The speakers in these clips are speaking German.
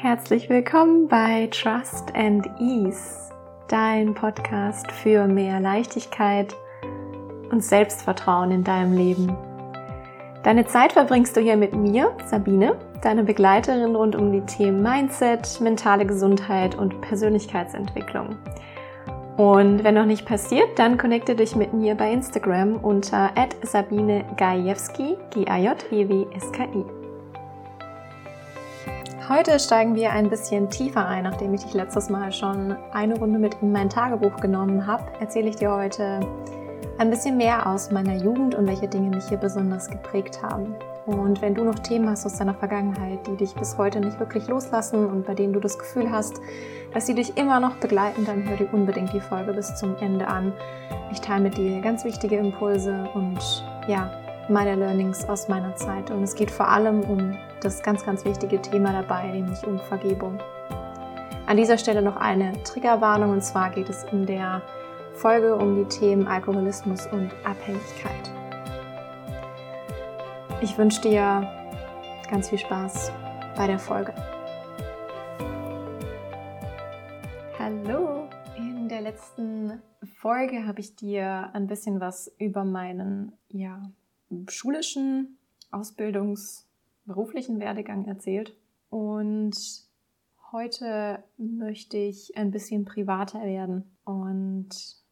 Herzlich willkommen bei Trust and Ease, dein Podcast für mehr Leichtigkeit und Selbstvertrauen in deinem Leben. Deine Zeit verbringst du hier mit mir, Sabine, deine Begleiterin rund um die Themen Mindset, mentale Gesundheit und Persönlichkeitsentwicklung. Und wenn noch nicht passiert, dann connecte dich mit mir bei Instagram unter Sabine Gajewski, G-A-J-E-W-S-K-I. Heute steigen wir ein bisschen tiefer ein, nachdem ich dich letztes Mal schon eine Runde mit in mein Tagebuch genommen habe, erzähle ich dir heute ein bisschen mehr aus meiner Jugend und welche Dinge mich hier besonders geprägt haben. Und wenn du noch Themen hast aus deiner Vergangenheit, die dich bis heute nicht wirklich loslassen und bei denen du das Gefühl hast, dass sie dich immer noch begleiten, dann hör dir unbedingt die Folge bis zum Ende an. Ich teile mit dir ganz wichtige Impulse und ja, meine Learnings aus meiner Zeit. Und es geht vor allem um das ganz, ganz wichtige Thema dabei, nämlich um Vergebung. An dieser Stelle noch eine Triggerwarnung und zwar geht es in der Folge um die Themen Alkoholismus und Abhängigkeit. Ich wünsche dir ganz viel Spaß bei der Folge. Hallo! In der letzten Folge habe ich dir ein bisschen was über meinen ja, schulischen Ausbildungs- beruflichen Werdegang erzählt. Und heute möchte ich ein bisschen privater werden und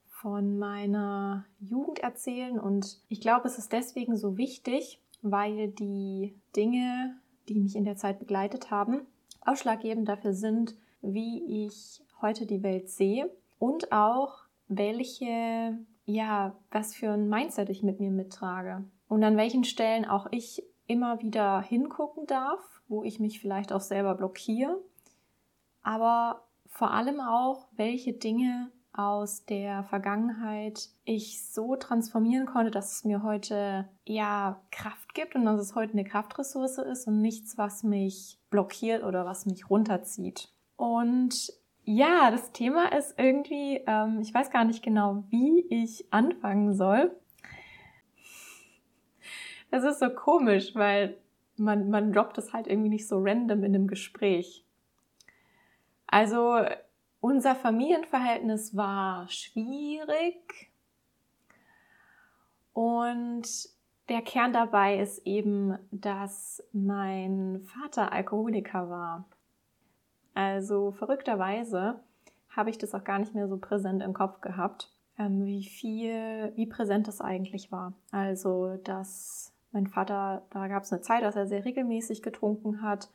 von meiner Jugend erzählen. Und ich glaube, es ist deswegen so wichtig, weil die Dinge, die mich in der Zeit begleitet haben, ausschlaggebend dafür sind, wie ich heute die Welt sehe und auch welche, ja, was für ein Mindset ich mit mir mittrage und an welchen Stellen auch ich immer wieder hingucken darf, wo ich mich vielleicht auch selber blockiere, aber vor allem auch, welche Dinge aus der Vergangenheit ich so transformieren konnte, dass es mir heute ja Kraft gibt und dass es heute eine Kraftressource ist und nichts, was mich blockiert oder was mich runterzieht. Und ja, das Thema ist irgendwie, ähm, ich weiß gar nicht genau, wie ich anfangen soll. Es ist so komisch, weil man, man droppt es halt irgendwie nicht so random in einem Gespräch. Also unser Familienverhältnis war schwierig und der Kern dabei ist eben, dass mein Vater Alkoholiker war. Also verrückterweise habe ich das auch gar nicht mehr so präsent im Kopf gehabt, ähm, wie viel, wie präsent das eigentlich war. Also, dass mein Vater, da gab es eine Zeit, dass er sehr regelmäßig getrunken hat,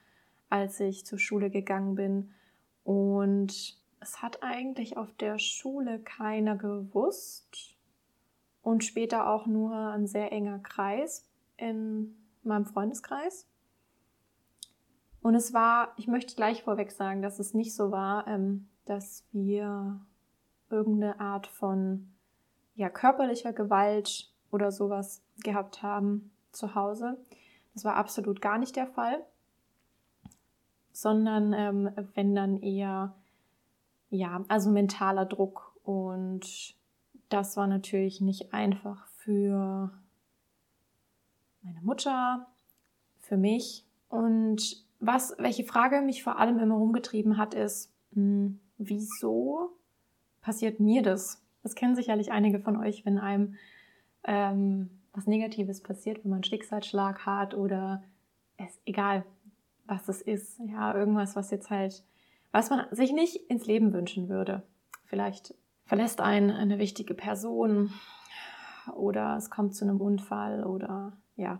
als ich zur Schule gegangen bin. Und es hat eigentlich auf der Schule keiner gewusst. Und später auch nur ein sehr enger Kreis in meinem Freundeskreis. Und es war, ich möchte gleich vorweg sagen, dass es nicht so war, ähm, dass wir irgendeine Art von ja, körperlicher Gewalt oder sowas gehabt haben zu Hause. Das war absolut gar nicht der Fall, sondern ähm, wenn dann eher, ja, also mentaler Druck und das war natürlich nicht einfach für meine Mutter, für mich und was, welche Frage mich vor allem immer rumgetrieben hat, ist, mh, hm, wieso passiert mir das? Das kennen sicherlich einige von euch, wenn einem ähm, was Negatives passiert, wenn man einen Schicksalsschlag hat oder es, egal was es ist, ja, irgendwas, was jetzt halt, was man sich nicht ins Leben wünschen würde. Vielleicht verlässt einen eine wichtige Person oder es kommt zu einem Unfall oder ja,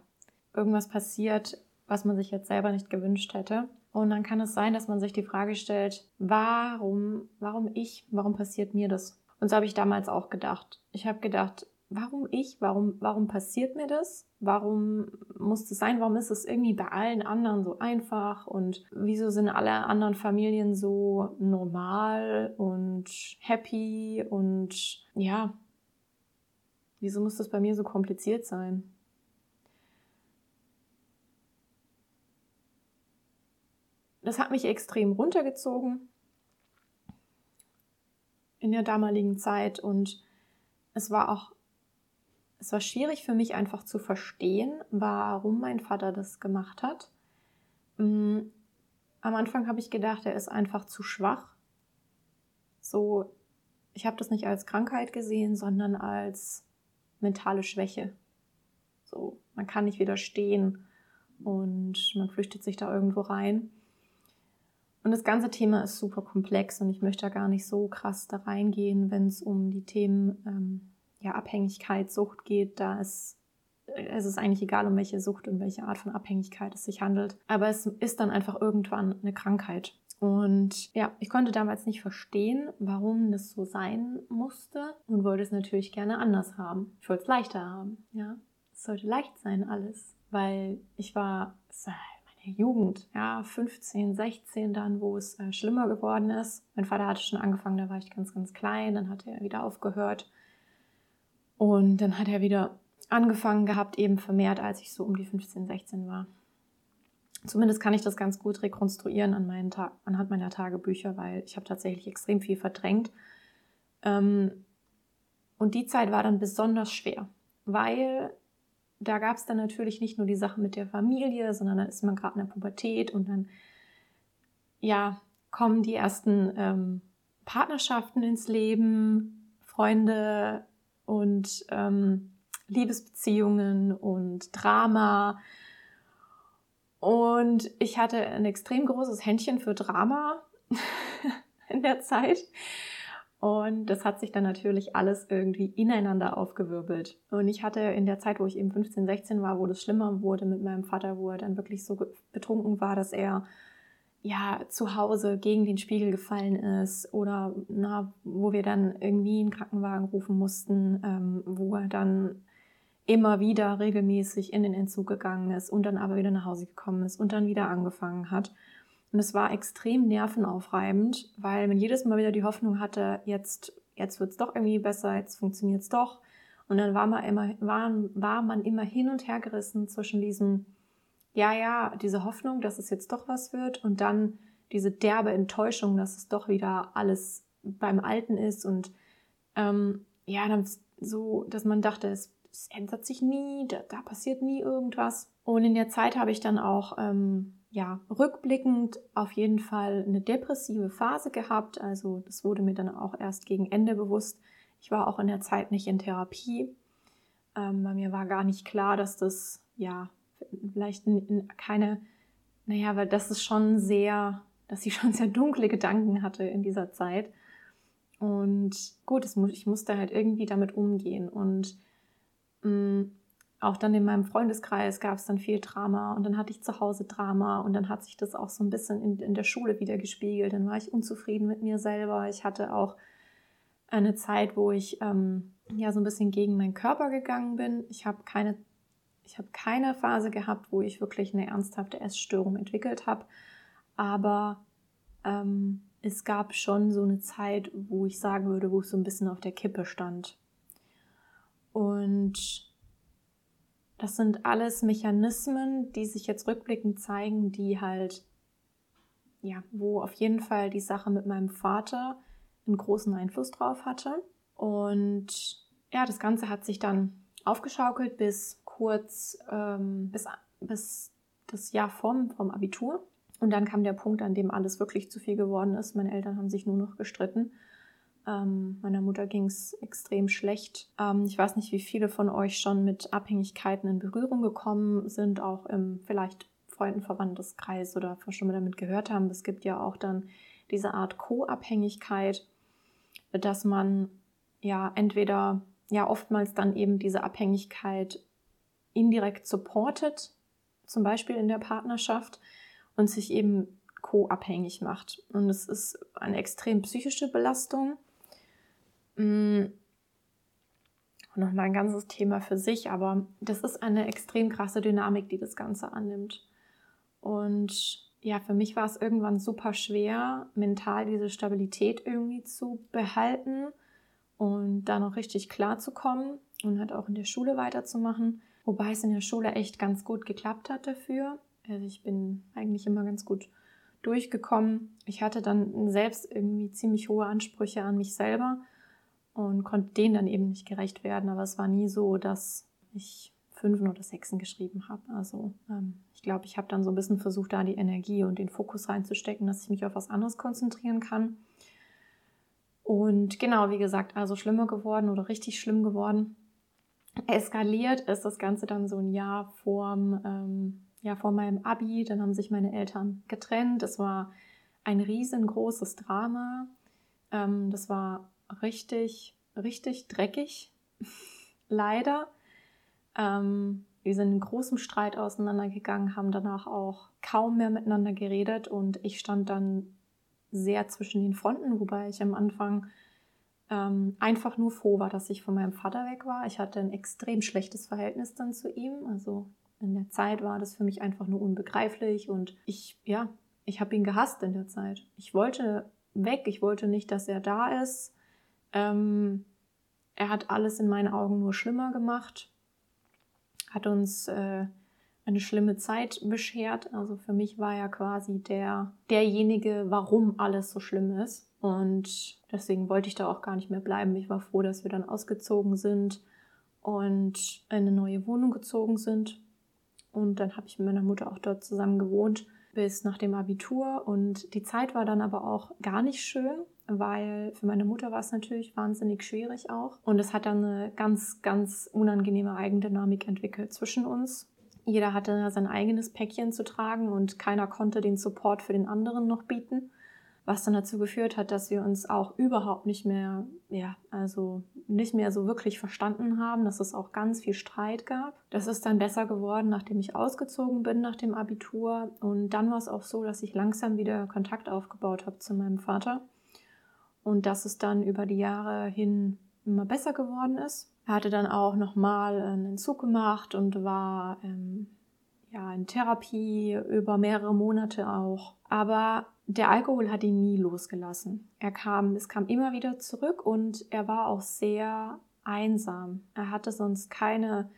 irgendwas passiert, was man sich jetzt selber nicht gewünscht hätte. Und dann kann es sein, dass man sich die Frage stellt, warum, warum ich, warum passiert mir das? Und so habe ich damals auch gedacht. Ich habe gedacht, warum ich? Warum, warum passiert mir das? Warum muss das sein? Warum ist es irgendwie bei allen anderen so einfach? Und wieso sind alle anderen Familien so normal und happy? Und ja, wieso muss das bei mir so kompliziert sein? Das hat mich extrem runtergezogen in der damaligen Zeit und es war auch es war schwierig für mich einfach zu verstehen, warum mein Vater das gemacht hat. Mm, am Anfang habe ich gedacht, er ist einfach zu schwach. So, ich habe das nicht als Krankheit gesehen, sondern als mentale Schwäche. So, man kann nicht widerstehen und man flüchtet sich da irgendwo rein. Und das ganze Thema ist super komplex und ich möchte da gar nicht so krass da reingehen, wenn es um die Themen ähm, ja, Abhängigkeit, Sucht geht. Da ist es ist eigentlich egal, um welche Sucht und welche Art von Abhängigkeit es sich handelt. Aber es ist dann einfach irgendwann eine Krankheit. Und ja, ich konnte damals nicht verstehen, warum das so sein musste und wollte es natürlich gerne anders haben. Ich wollte es leichter haben, ja. Es sollte leicht sein alles, weil ich war, meine Jugend, ja, 15, 16 dann, wo es äh, schlimmer geworden ist. Mein Vater hatte schon angefangen, da war ich ganz, ganz klein, dann hat er wieder aufgehört. Und dann hat er wieder angefangen gehabt, eben vermehrt, als ich so um die 15, 16 war. Zumindest kann ich das ganz gut rekonstruieren an meinen Ta anhand meiner Tagebücher, weil ich habe tatsächlich extrem viel verdrängt. Ähm, und die Zeit war dann besonders schwer, weil da gab es dann natürlich nicht nur die Sache mit der Familie, sondern dann ist man gerade in der Pubertät und dann, ja, kommen die ersten ähm, Partnerschaften ins Leben, Freunde und ähm, Liebesbeziehungen und Drama und ich hatte ein extrem großes Händchen für Drama in der Zeit. Und das hat sich dann natürlich alles irgendwie ineinander aufgewirbelt. Und ich hatte in der Zeit, wo ich eben 15, 16 war, wo das schlimmer wurde mit meinem Vater, wo er dann wirklich so betrunken war, dass er ja zu Hause gegen den Spiegel gefallen ist oder na, wo wir dann irgendwie einen Krankenwagen rufen mussten, ähm, wo er dann immer wieder regelmäßig in den Entzug gegangen ist und dann aber wieder nach Hause gekommen ist und dann wieder angefangen hat. Und es war extrem nervenaufreibend, weil man jedes Mal wieder die Hoffnung hatte, jetzt, jetzt wird es doch irgendwie besser, jetzt funktioniert es doch. Und dann war man, immer, war, war man immer hin und her gerissen zwischen diesem, ja, ja, diese Hoffnung, dass es jetzt doch was wird und dann diese derbe Enttäuschung, dass es doch wieder alles beim Alten ist und ähm, ja, dann so, dass man dachte, es es ändert sich nie, da, da, passiert nie irgendwas. Und in der Zeit habe ich dann auch, ähm, ja, rückblickend auf jeden Fall eine depressive Phase gehabt. Also das wurde mir dann auch erst gegen Ende bewusst. Ich war auch in der Zeit nicht in Therapie. Ähm, bei mir war gar nicht klar, dass das, ja, vielleicht keine, naja, weil das ist schon sehr, dass ich schon sehr dunkle Gedanken hatte in dieser Zeit. Und gut, ich musste halt irgendwie damit umgehen. Und Mm, auch dann in meinem Freundeskreis gab es dann viel Drama und dann hatte ich zu Hause Drama und dann hat sich das auch so ein bisschen in, in der Schule wieder gespiegelt. Dann war ich unzufrieden mit mir selber. Ich hatte auch eine Zeit, wo ich ähm, ja so ein bisschen gegen meinen Körper gegangen bin. Ich habe keine, ich habe keine Phase gehabt, wo ich wirklich eine ernsthafte Essstörung entwickelt habe. Aber ähm, es gab schon so eine Zeit, wo ich sagen würde, wo ich so ein bisschen auf der Kippe stand. Und das sind alles Mechanismen, die sich jetzt rückblickend zeigen, die halt, ja, wo auf jeden Fall die Sache mit meinem Vater einen großen Einfluss drauf hatte. Und ja, das Ganze hat sich dann aufgeschaukelt bis kurz, ähm, bis, bis das Jahr vom, vom Abitur. Und dann kam der Punkt, an dem alles wirklich zu viel geworden ist. Meine Eltern haben sich nur noch gestritten. Ähm, meiner Mutter ging es extrem schlecht. Ähm, ich weiß nicht, wie viele von euch schon mit Abhängigkeiten in Berührung gekommen sind, auch im vielleicht Freunden-Verwandteskreis oder schon mal damit gehört haben. Es gibt ja auch dann diese Art Co-Abhängigkeit, dass man ja entweder ja oftmals dann eben diese Abhängigkeit indirekt supportet, zum Beispiel in der Partnerschaft, und sich eben co-abhängig macht. Und es ist eine extrem psychische Belastung. Mm. Nochmal ein ganzes Thema für sich, aber das ist eine extrem krasse Dynamik, die das Ganze annimmt. Und ja, für mich war es irgendwann super schwer, mental diese Stabilität irgendwie zu behalten und da noch richtig klar zu kommen und halt auch in der Schule weiterzumachen. Wobei es in der Schule echt ganz gut geklappt hat dafür. Also ich bin eigentlich immer ganz gut durchgekommen. Ich hatte dann selbst irgendwie ziemlich hohe Ansprüche an mich selber und konnte denen dann eben nicht gerecht werden. Aber es war nie so, dass ich Fünfen oder Sechsen geschrieben habe. Also ähm, ich glaube, ich habe dann so ein bisschen versucht, da die Energie und den Fokus reinzustecken, dass ich mich auf was anderes konzentrieren kann. Und genau, wie gesagt, also schlimmer geworden oder richtig schlimm geworden. Eskaliert ist das Ganze dann so ein Jahr vorm, ähm, ja, vor meinem Abi. Dann haben sich meine Eltern getrennt. Es war ein riesengroßes Drama. Ähm, das war richtig, richtig dreckig. Leider. Ähm, wir sind in großem Streit auseinandergegangen, haben danach auch kaum mehr miteinander geredet und ich stand dann sehr zwischen den Fronten, wobei ich am Anfang ähm, einfach nur froh war, dass ich von meinem Vater weg war. Ich hatte ein extrem schlechtes Verhältnis dann zu ihm. Also in der Zeit war das für mich einfach nur unbegreiflich und ich, ja, ich habe ihn gehasst in der Zeit. Ich wollte weg, ich wollte nicht, dass er da ist. Ähm, er hat alles in meinen Augen nur schlimmer gemacht, hat uns äh, eine schlimme Zeit beschert. Also für mich war er quasi der, derjenige, warum alles so schlimm ist. Und deswegen wollte ich da auch gar nicht mehr bleiben. Ich war froh, dass wir dann ausgezogen sind und in eine neue Wohnung gezogen sind. Und dann habe ich mit meiner Mutter auch dort zusammen gewohnt bis nach dem Abitur. Und die Zeit war dann aber auch gar nicht schön, weil für meine Mutter war es natürlich wahnsinnig schwierig auch. Und es hat dann eine ganz, ganz unangenehme Eigendynamik entwickelt zwischen uns. Jeder hatte sein eigenes Päckchen zu tragen und keiner konnte den Support für den anderen noch bieten was dann dazu geführt hat, dass wir uns auch überhaupt nicht mehr, ja, also nicht mehr so wirklich verstanden haben, dass es auch ganz viel Streit gab. Das ist dann besser geworden, nachdem ich ausgezogen bin nach dem Abitur. Und dann war es auch so, dass ich langsam wieder Kontakt aufgebaut habe zu meinem Vater. Und dass es dann über die Jahre hin immer besser geworden ist. Er hatte dann auch nochmal einen Entzug gemacht und war ähm, ja, in Therapie über mehrere Monate auch. Aber der Alkohol hat ihn nie losgelassen. Er kam, es kam immer wieder zurück und er war auch sehr einsam. Er hatte sonst keine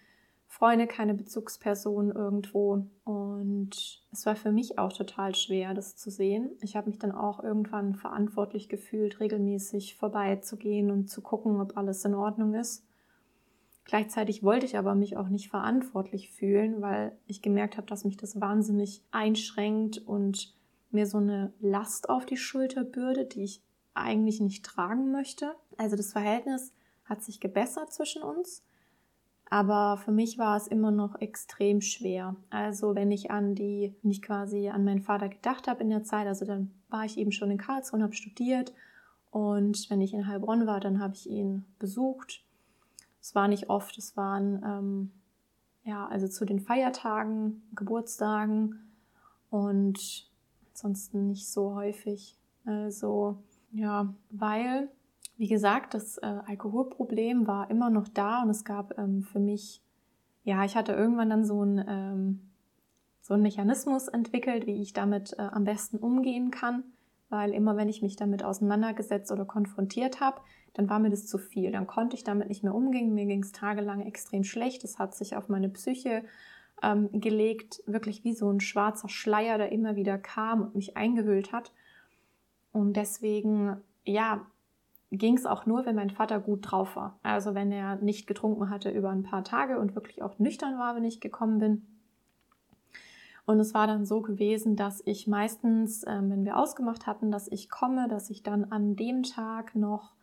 Freunde, keine Bezugsperson irgendwo. Und es war für mich auch total schwer, das zu sehen. Ich habe mich dann auch irgendwann verantwortlich gefühlt, regelmäßig vorbeizugehen und zu gucken, ob alles in Ordnung ist. Gleichzeitig wollte ich aber mich auch nicht verantwortlich fühlen, weil ich gemerkt habe, dass mich das wahnsinnig einschränkt und mir so eine Last auf die Schulter bürde, die ich eigentlich nicht tragen möchte. Also das Verhältnis hat sich gebessert zwischen uns, aber für mich war es immer noch extrem schwer. Also wenn ich an die, wenn ich quasi an meinen Vater gedacht habe in der Zeit, also dann war ich eben schon in Karlsruhe und habe studiert und wenn ich in Heilbronn war, dann habe ich ihn besucht. Es war nicht oft, es waren ähm, ja also zu den Feiertagen, Geburtstagen und ansonsten nicht so häufig. Also ja, weil, wie gesagt, das äh, Alkoholproblem war immer noch da und es gab ähm, für mich, ja, ich hatte irgendwann dann so ein ähm, so einen Mechanismus entwickelt, wie ich damit äh, am besten umgehen kann, weil immer wenn ich mich damit auseinandergesetzt oder konfrontiert habe, dann war mir das zu viel. Dann konnte ich damit nicht mehr umgehen. Mir ging es tagelang extrem schlecht. Das hat sich auf meine Psyche ähm, gelegt, wirklich wie so ein schwarzer Schleier, der immer wieder kam und mich eingehüllt hat. Und deswegen, ja, ging es auch nur, wenn mein Vater gut drauf war. Also wenn er nicht getrunken hatte über ein paar Tage und wirklich auch nüchtern war, wenn ich gekommen bin. Und es war dann so gewesen, dass ich meistens, äh, wenn wir ausgemacht hatten, dass ich komme, dass ich dann an dem Tag noch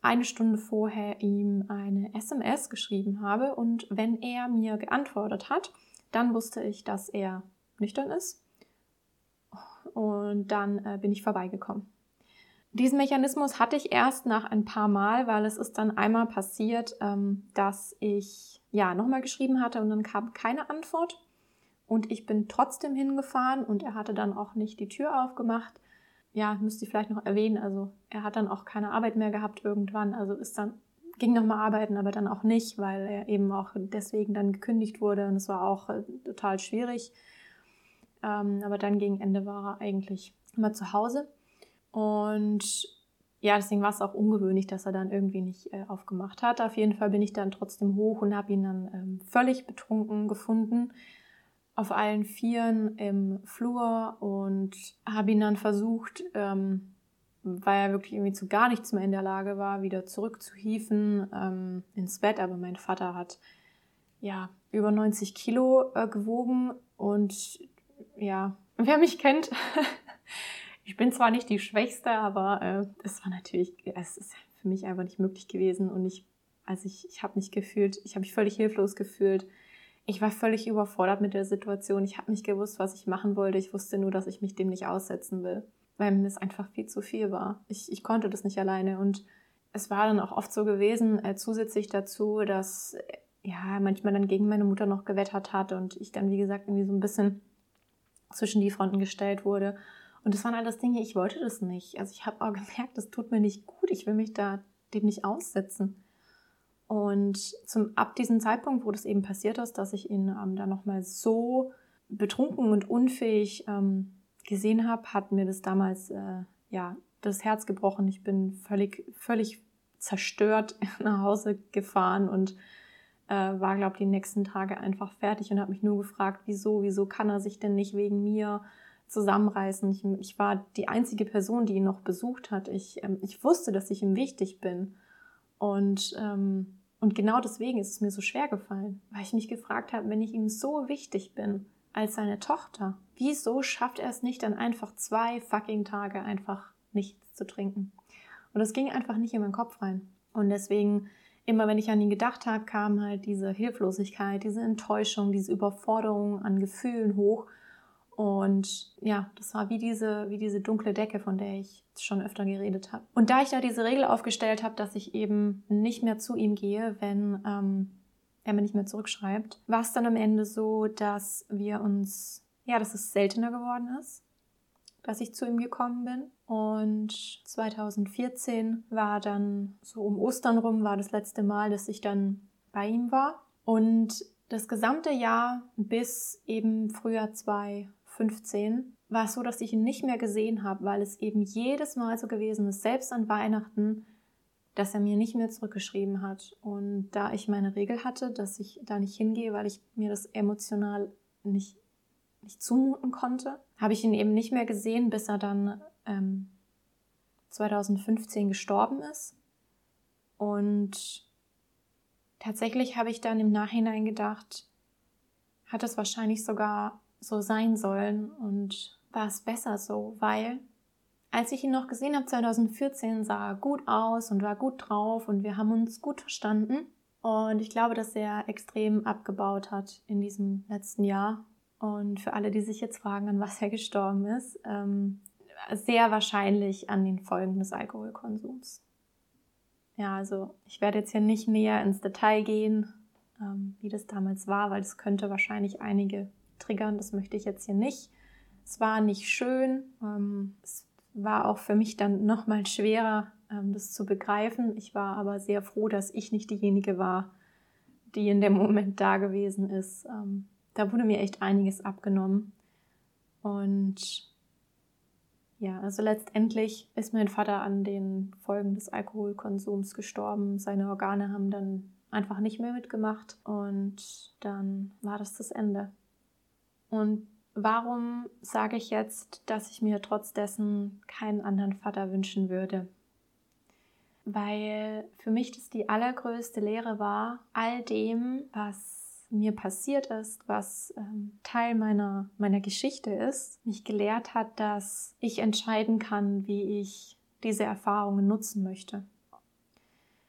eine Stunde vorher ihm eine SMS geschrieben habe und wenn er mir geantwortet hat, dann wusste ich, dass er nüchtern ist und dann äh, bin ich vorbeigekommen. Diesen Mechanismus hatte ich erst nach ein paar Mal, weil es ist dann einmal passiert, ähm, dass ich ja nochmal geschrieben hatte und dann kam keine Antwort. Und ich bin trotzdem hingefahren und er hatte dann auch nicht die Tür aufgemacht. Ja, müsste ich vielleicht noch erwähnen, also er hat dann auch keine Arbeit mehr gehabt irgendwann, also ist dann, ging nochmal arbeiten, aber dann auch nicht, weil er eben auch deswegen dann gekündigt wurde und es war auch äh, total schwierig. Ähm, aber dann gegen Ende war er eigentlich immer zu Hause und ja, deswegen war es auch ungewöhnlich, dass er dann irgendwie nicht äh, aufgemacht hat. Auf jeden Fall bin ich dann trotzdem hoch und habe ihn dann ähm, völlig betrunken gefunden auf allen Vieren im Flur und habe ihn dann versucht, ähm, weil er wirklich irgendwie zu gar nichts mehr in der Lage war, wieder zurückzuhieven ähm, ins Bett. Aber mein Vater hat ja, über 90 Kilo äh, gewogen und ja, wer mich kennt, ich bin zwar nicht die Schwächste, aber äh, es war natürlich, es ist für mich einfach nicht möglich gewesen und ich, also ich, ich habe mich gefühlt, ich habe mich völlig hilflos gefühlt. Ich war völlig überfordert mit der Situation. Ich habe nicht gewusst, was ich machen wollte. Ich wusste nur, dass ich mich dem nicht aussetzen will, weil mir es einfach viel zu viel war. Ich, ich konnte das nicht alleine und es war dann auch oft so gewesen, äh, zusätzlich dazu, dass ja manchmal dann gegen meine Mutter noch gewettert hat und ich dann, wie gesagt, irgendwie so ein bisschen zwischen die Fronten gestellt wurde. Und das waren alles Dinge, ich wollte das nicht. Also ich habe auch gemerkt, das tut mir nicht gut. Ich will mich da dem nicht aussetzen. Und zum, ab diesem Zeitpunkt, wo das eben passiert ist, dass ich ihn ähm, dann nochmal so betrunken und unfähig ähm, gesehen habe, hat mir das damals äh, ja das Herz gebrochen. Ich bin völlig, völlig zerstört nach Hause gefahren und äh, war, glaube ich, die nächsten Tage einfach fertig und habe mich nur gefragt, wieso, wieso kann er sich denn nicht wegen mir zusammenreißen? Ich, ich war die einzige Person, die ihn noch besucht hat. Ich, ähm, ich wusste, dass ich ihm wichtig bin. Und, ähm, und genau deswegen ist es mir so schwer gefallen, weil ich mich gefragt habe, wenn ich ihm so wichtig bin als seine Tochter, wieso schafft er es nicht, dann einfach zwei fucking Tage einfach nichts zu trinken? Und das ging einfach nicht in meinen Kopf rein. Und deswegen immer wenn ich an ihn gedacht habe, kam halt diese Hilflosigkeit, diese Enttäuschung, diese Überforderung an Gefühlen hoch. Und ja, das war wie diese, wie diese dunkle Decke, von der ich schon öfter geredet habe. Und da ich da diese Regel aufgestellt habe, dass ich eben nicht mehr zu ihm gehe, wenn ähm, er mir nicht mehr zurückschreibt, war es dann am Ende so, dass wir uns, ja, dass es seltener geworden ist dass ich zu ihm gekommen bin. Und 2014 war dann so um Ostern rum, war das letzte Mal, dass ich dann bei ihm war. Und das gesamte Jahr bis eben Frühjahr 2015 war es so, dass ich ihn nicht mehr gesehen habe, weil es eben jedes Mal so gewesen ist, selbst an Weihnachten, dass er mir nicht mehr zurückgeschrieben hat. Und da ich meine Regel hatte, dass ich da nicht hingehe, weil ich mir das emotional nicht nicht zumuten konnte, habe ich ihn eben nicht mehr gesehen, bis er dann ähm, 2015 gestorben ist. Und tatsächlich habe ich dann im Nachhinein gedacht, hat es wahrscheinlich sogar so sein sollen und war es besser so, weil als ich ihn noch gesehen habe 2014 sah er gut aus und war gut drauf und wir haben uns gut verstanden. Und ich glaube, dass er extrem abgebaut hat in diesem letzten Jahr und für alle, die sich jetzt fragen, an was er gestorben ist, ähm, sehr wahrscheinlich an den Folgen des Alkoholkonsums. Ja, also ich werde jetzt hier nicht näher ins Detail gehen, ähm, wie das damals war, weil es könnte wahrscheinlich einige triggern. Das möchte ich jetzt hier nicht. Es war nicht schön. Ähm, es war auch für mich dann nochmal schwerer, ähm, das zu begreifen. Ich war aber sehr froh, dass ich nicht diejenige war, die in dem Moment da gewesen ist. Ähm, da wurde mir echt einiges abgenommen. Und ja, also letztendlich ist mein Vater an den Folgen des Alkoholkonsums gestorben. Seine Organe haben dann einfach nicht mehr mitgemacht und dann war das das Ende. Und warum sage ich jetzt, dass ich mir trotz dessen keinen anderen Vater wünschen würde? Weil für mich das die allergrößte Lehre war, all dem, was mir passiert ist, was ähm, Teil meiner, meiner Geschichte ist, mich gelehrt hat, dass ich entscheiden kann, wie ich diese Erfahrungen nutzen möchte.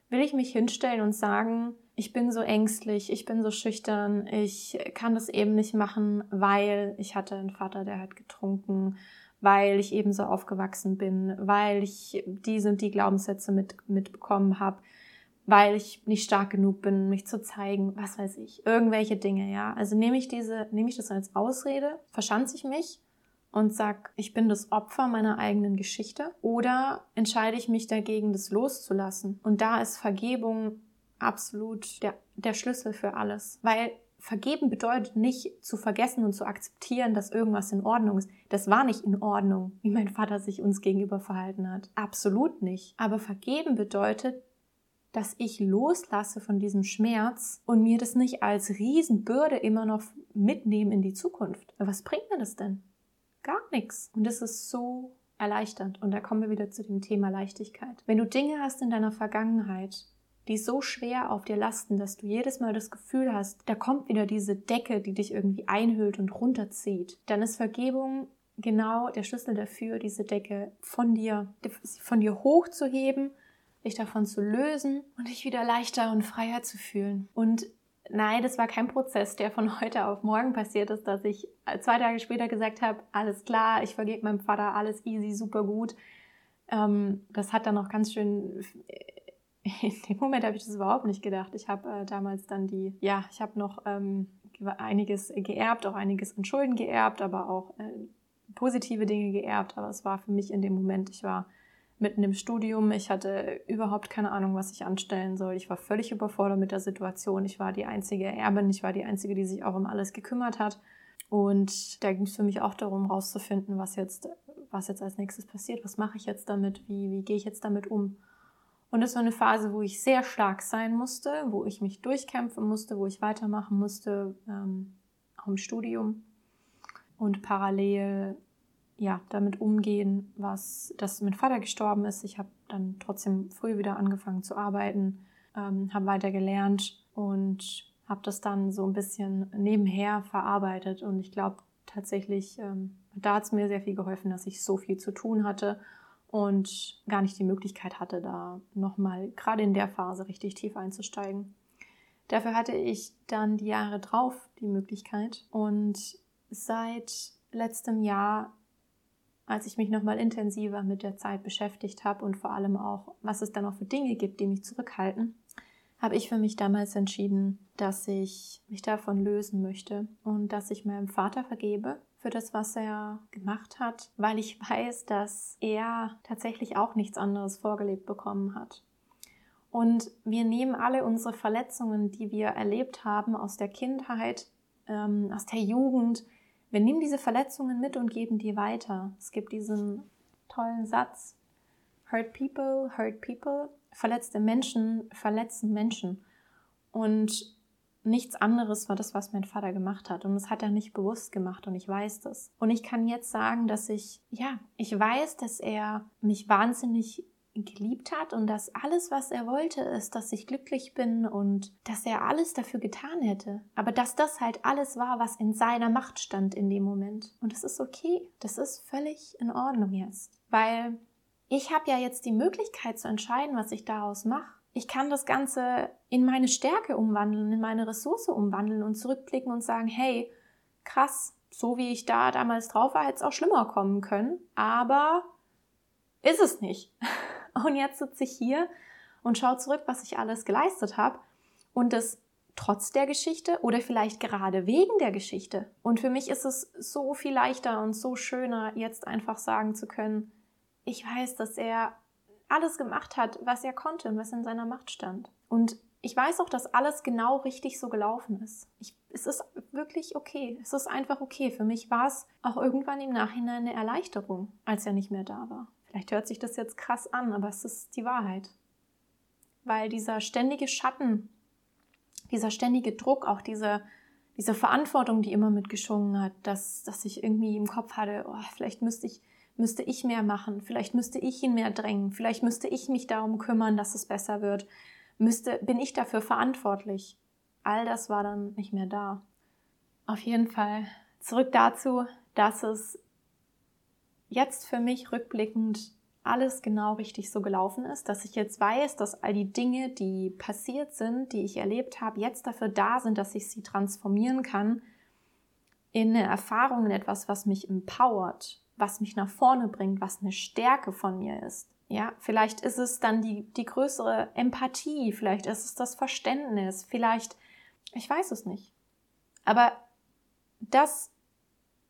Will ich mich hinstellen und sagen, ich bin so ängstlich, ich bin so schüchtern, ich kann das eben nicht machen, weil ich hatte einen Vater, der hat getrunken, weil ich eben so aufgewachsen bin, weil ich diese und die Glaubenssätze mit, mitbekommen habe, weil ich nicht stark genug bin, mich zu zeigen, was weiß ich, irgendwelche Dinge, ja. Also nehme ich diese, nehme ich das als Ausrede, verschanze ich mich und sag, ich bin das Opfer meiner eigenen Geschichte oder entscheide ich mich dagegen, das loszulassen? Und da ist Vergebung absolut der, der Schlüssel für alles, weil Vergeben bedeutet nicht zu vergessen und zu akzeptieren, dass irgendwas in Ordnung ist. Das war nicht in Ordnung, wie mein Vater sich uns gegenüber verhalten hat. Absolut nicht. Aber vergeben bedeutet, dass ich loslasse von diesem Schmerz und mir das nicht als Riesenbürde immer noch mitnehmen in die Zukunft. Was bringt mir das denn? Gar nichts. Und das ist so erleichternd. Und da kommen wir wieder zu dem Thema Leichtigkeit. Wenn du Dinge hast in deiner Vergangenheit, die so schwer auf dir lasten, dass du jedes Mal das Gefühl hast, da kommt wieder diese Decke, die dich irgendwie einhüllt und runterzieht, dann ist Vergebung genau der Schlüssel dafür, diese Decke von dir, von dir hochzuheben, dich davon zu lösen und dich wieder leichter und freier zu fühlen. Und nein, das war kein Prozess, der von heute auf morgen passiert ist, dass ich zwei Tage später gesagt habe, alles klar, ich vergebe meinem Vater, alles easy, super gut. Ähm, das hat dann auch ganz schön in dem Moment habe ich das überhaupt nicht gedacht. Ich habe äh, damals dann die, ja, ich habe noch ähm, einiges geerbt, auch einiges an Schulden geerbt, aber auch äh, positive Dinge geerbt. Aber es war für mich in dem Moment, ich war mitten im Studium, ich hatte überhaupt keine Ahnung, was ich anstellen soll. Ich war völlig überfordert mit der Situation. Ich war die einzige Erbin, ich war die einzige, die sich auch um alles gekümmert hat. Und da ging es für mich auch darum, rauszufinden, was jetzt, was jetzt als nächstes passiert. Was mache ich jetzt damit? Wie, wie gehe ich jetzt damit um? Und es war eine Phase, wo ich sehr stark sein musste, wo ich mich durchkämpfen musste, wo ich weitermachen musste, ähm, auch im Studium. Und parallel ja, damit umgehen, was, dass mein Vater gestorben ist. Ich habe dann trotzdem früh wieder angefangen zu arbeiten, ähm, habe weiter gelernt und habe das dann so ein bisschen nebenher verarbeitet. Und ich glaube tatsächlich, ähm, da hat es mir sehr viel geholfen, dass ich so viel zu tun hatte und gar nicht die Möglichkeit hatte, da nochmal gerade in der Phase richtig tief einzusteigen. Dafür hatte ich dann die Jahre drauf die Möglichkeit und seit letztem Jahr, als ich mich nochmal intensiver mit der Zeit beschäftigt habe und vor allem auch, was es dann auch für Dinge gibt, die mich zurückhalten, habe ich für mich damals entschieden, dass ich mich davon lösen möchte und dass ich meinem Vater vergebe für das, was er gemacht hat, weil ich weiß, dass er tatsächlich auch nichts anderes vorgelebt bekommen hat. Und wir nehmen alle unsere Verletzungen, die wir erlebt haben aus der Kindheit, ähm, aus der Jugend, wir nehmen diese Verletzungen mit und geben die weiter. Es gibt diesen tollen Satz, Hurt people, hurt people. Verletzte Menschen verletzen Menschen. Und nichts anderes war das, was mein Vater gemacht hat. Und das hat er nicht bewusst gemacht und ich weiß das. Und ich kann jetzt sagen, dass ich, ja, ich weiß, dass er mich wahnsinnig geliebt hat und dass alles, was er wollte, ist, dass ich glücklich bin und dass er alles dafür getan hätte. Aber dass das halt alles war, was in seiner Macht stand in dem Moment. Und das ist okay. Das ist völlig in Ordnung jetzt. Weil ich habe ja jetzt die Möglichkeit zu entscheiden, was ich daraus mache. Ich kann das Ganze in meine Stärke umwandeln, in meine Ressource umwandeln und zurückblicken und sagen, hey, krass, so wie ich da damals drauf war, hätte es auch schlimmer kommen können, aber ist es nicht. Und jetzt sitze ich hier und schaue zurück, was ich alles geleistet habe und das trotz der Geschichte oder vielleicht gerade wegen der Geschichte. Und für mich ist es so viel leichter und so schöner, jetzt einfach sagen zu können, ich weiß, dass er alles gemacht hat, was er konnte und was in seiner Macht stand. Und ich weiß auch, dass alles genau richtig so gelaufen ist. Ich, es ist wirklich okay. Es ist einfach okay. Für mich war es auch irgendwann im Nachhinein eine Erleichterung, als er nicht mehr da war. Vielleicht hört sich das jetzt krass an, aber es ist die Wahrheit. Weil dieser ständige Schatten, dieser ständige Druck, auch diese, diese Verantwortung, die immer mitgeschwungen hat, dass, dass ich irgendwie im Kopf hatte, oh, vielleicht müsste ich müsste ich mehr machen, vielleicht müsste ich ihn mehr drängen, vielleicht müsste ich mich darum kümmern, dass es besser wird, müsste, bin ich dafür verantwortlich. All das war dann nicht mehr da. Auf jeden Fall zurück dazu, dass es jetzt für mich rückblickend alles genau richtig so gelaufen ist, dass ich jetzt weiß, dass all die Dinge, die passiert sind, die ich erlebt habe, jetzt dafür da sind, dass ich sie transformieren kann in eine Erfahrung, in etwas, was mich empowert, was mich nach vorne bringt, was eine Stärke von mir ist. Ja, vielleicht ist es dann die, die größere Empathie, vielleicht ist es das Verständnis, vielleicht, ich weiß es nicht. Aber das,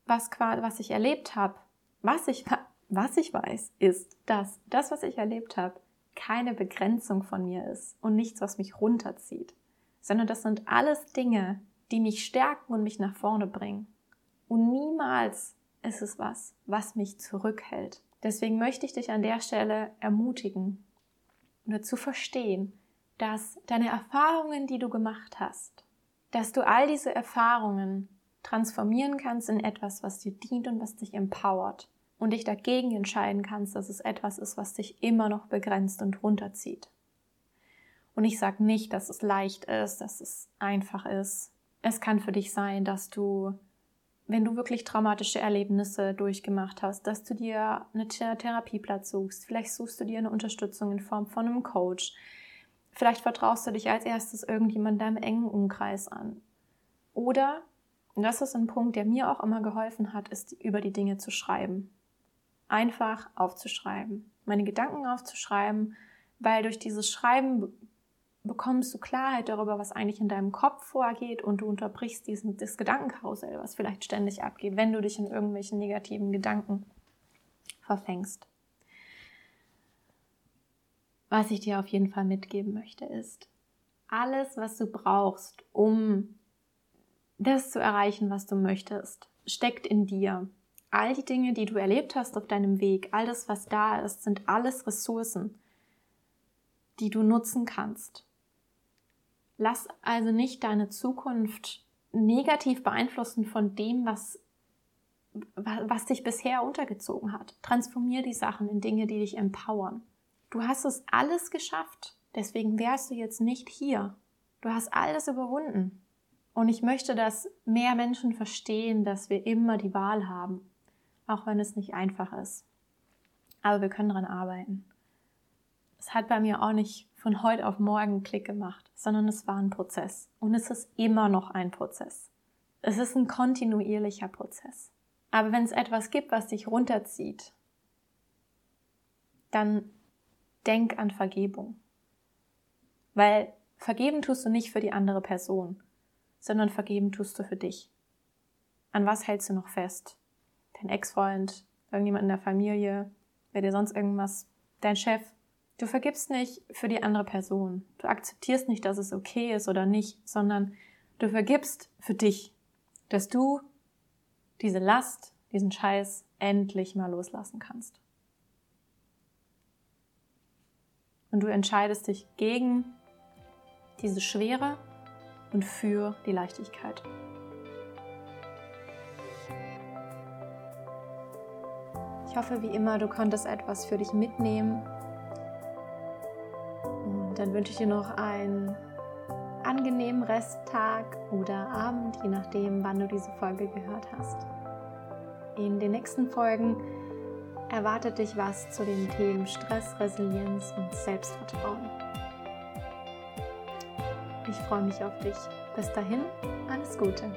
was, was ich erlebt habe, was ich, was ich weiß, ist, dass das, was ich erlebt habe, keine Begrenzung von mir ist und nichts, was mich runterzieht, sondern das sind alles Dinge, die mich stärken und mich nach vorne bringen. Und niemals ist es was, was mich zurückhält. Deswegen möchte ich dich an der Stelle ermutigen oder zu verstehen, dass deine Erfahrungen, die du gemacht hast, dass du all diese Erfahrungen transformieren kannst in etwas, was dir dient und was dich empowert und dich dagegen entscheiden kannst, dass es etwas ist, was dich immer noch begrenzt und runterzieht. Und ich sage nicht, dass es leicht ist, dass es einfach ist. Es kann für dich sein, dass du, wenn du wirklich traumatische Erlebnisse durchgemacht hast, dass du dir einen Therapieplatz suchst. Vielleicht suchst du dir eine Unterstützung in Form von einem Coach. Vielleicht vertraust du dich als erstes irgendjemand deinem engen Umkreis an. Oder, und das ist ein Punkt, der mir auch immer geholfen hat, ist über die Dinge zu schreiben. Einfach aufzuschreiben. Meine Gedanken aufzuschreiben, weil durch dieses Schreiben bekommst du Klarheit darüber, was eigentlich in deinem Kopf vorgeht und du unterbrichst diesen, das Gedankenkarussell, was vielleicht ständig abgeht, wenn du dich in irgendwelchen negativen Gedanken verfängst. Was ich dir auf jeden Fall mitgeben möchte, ist, alles, was du brauchst, um das zu erreichen, was du möchtest, steckt in dir. All die Dinge, die du erlebt hast auf deinem Weg, all das, was da ist, sind alles Ressourcen, die du nutzen kannst. Lass also nicht deine Zukunft negativ beeinflussen von dem, was, was dich bisher untergezogen hat. Transformier die Sachen in Dinge, die dich empowern. Du hast es alles geschafft, deswegen wärst du jetzt nicht hier. Du hast alles überwunden. Und ich möchte, dass mehr Menschen verstehen, dass wir immer die Wahl haben, auch wenn es nicht einfach ist. Aber wir können daran arbeiten. Es hat bei mir auch nicht von heute auf morgen Klick gemacht, sondern es war ein Prozess. Und es ist immer noch ein Prozess. Es ist ein kontinuierlicher Prozess. Aber wenn es etwas gibt, was dich runterzieht, dann denk an Vergebung. Weil vergeben tust du nicht für die andere Person, sondern vergeben tust du für dich. An was hältst du noch fest? Dein Ex-Freund, irgendjemand in der Familie, wer dir sonst irgendwas, dein Chef, Du vergibst nicht für die andere Person. Du akzeptierst nicht, dass es okay ist oder nicht, sondern du vergibst für dich, dass du diese Last, diesen Scheiß endlich mal loslassen kannst. Und du entscheidest dich gegen diese Schwere und für die Leichtigkeit. Ich hoffe wie immer, du konntest etwas für dich mitnehmen dann wünsche ich dir noch einen angenehmen Resttag oder Abend, je nachdem, wann du diese Folge gehört hast. In den nächsten Folgen erwartet dich was zu den Themen Stress, Resilienz und Selbstvertrauen. Ich freue mich auf dich. Bis dahin, alles Gute.